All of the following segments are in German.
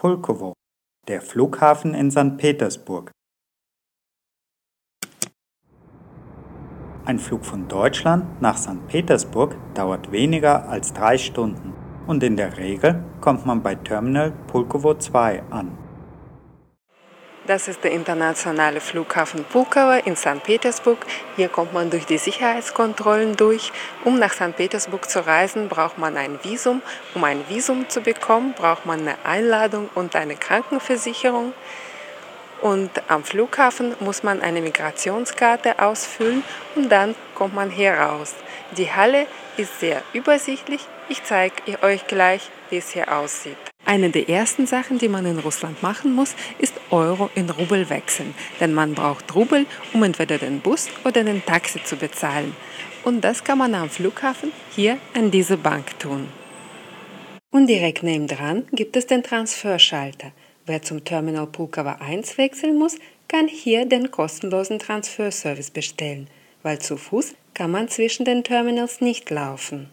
Pulkowo, der Flughafen in St. Petersburg. Ein Flug von Deutschland nach St. Petersburg dauert weniger als drei Stunden und in der Regel kommt man bei Terminal Pulkowo 2 an. Das ist der internationale Flughafen Pulkowo in St. Petersburg. Hier kommt man durch die Sicherheitskontrollen durch. Um nach St. Petersburg zu reisen, braucht man ein Visum. Um ein Visum zu bekommen, braucht man eine Einladung und eine Krankenversicherung. Und am Flughafen muss man eine Migrationskarte ausfüllen und dann kommt man hier raus. Die Halle ist sehr übersichtlich. Ich zeige euch gleich, wie es hier aussieht. Eine der ersten Sachen, die man in Russland machen muss, ist Euro in Rubel wechseln. Denn man braucht Rubel, um entweder den Bus oder den Taxi zu bezahlen. Und das kann man am Flughafen hier an diese Bank tun. Und direkt nebendran gibt es den Transferschalter. Wer zum Terminal Pulkowa 1 wechseln muss, kann hier den kostenlosen Transferservice bestellen, weil zu Fuß kann man zwischen den Terminals nicht laufen.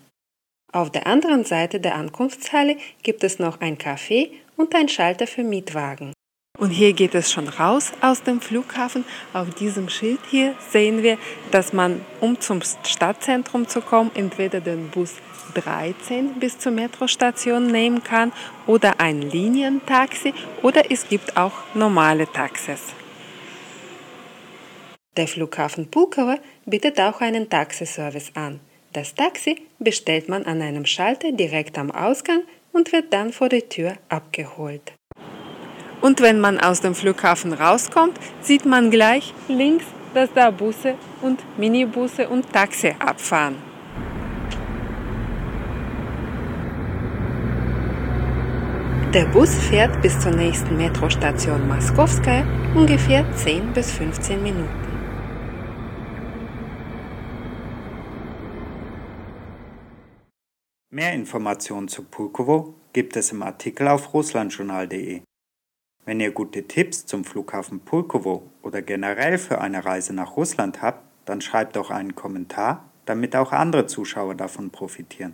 Auf der anderen Seite der Ankunftshalle gibt es noch ein Café und ein Schalter für Mietwagen. Und hier geht es schon raus aus dem Flughafen. Auf diesem Schild hier sehen wir, dass man, um zum Stadtzentrum zu kommen, entweder den Bus 13 bis zur Metrostation nehmen kann oder ein Linientaxi oder es gibt auch normale Taxis. Der Flughafen Pulkovo bietet auch einen Taxiservice an. Das Taxi bestellt man an einem Schalter direkt am Ausgang und wird dann vor der Tür abgeholt. Und wenn man aus dem Flughafen rauskommt, sieht man gleich links, dass da Busse und Minibusse und Taxi abfahren. Der Bus fährt bis zur nächsten Metrostation Moskowskaja ungefähr 10 bis 15 Minuten. Mehr Informationen zu Pulkowo gibt es im Artikel auf russlandjournal.de. Wenn ihr gute Tipps zum Flughafen Pulkowo oder generell für eine Reise nach Russland habt, dann schreibt doch einen Kommentar, damit auch andere Zuschauer davon profitieren.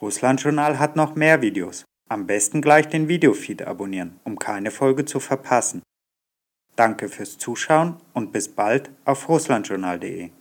Russlandjournal hat noch mehr Videos. Am besten gleich den Videofeed abonnieren, um keine Folge zu verpassen. Danke fürs Zuschauen und bis bald auf russlandjournal.de.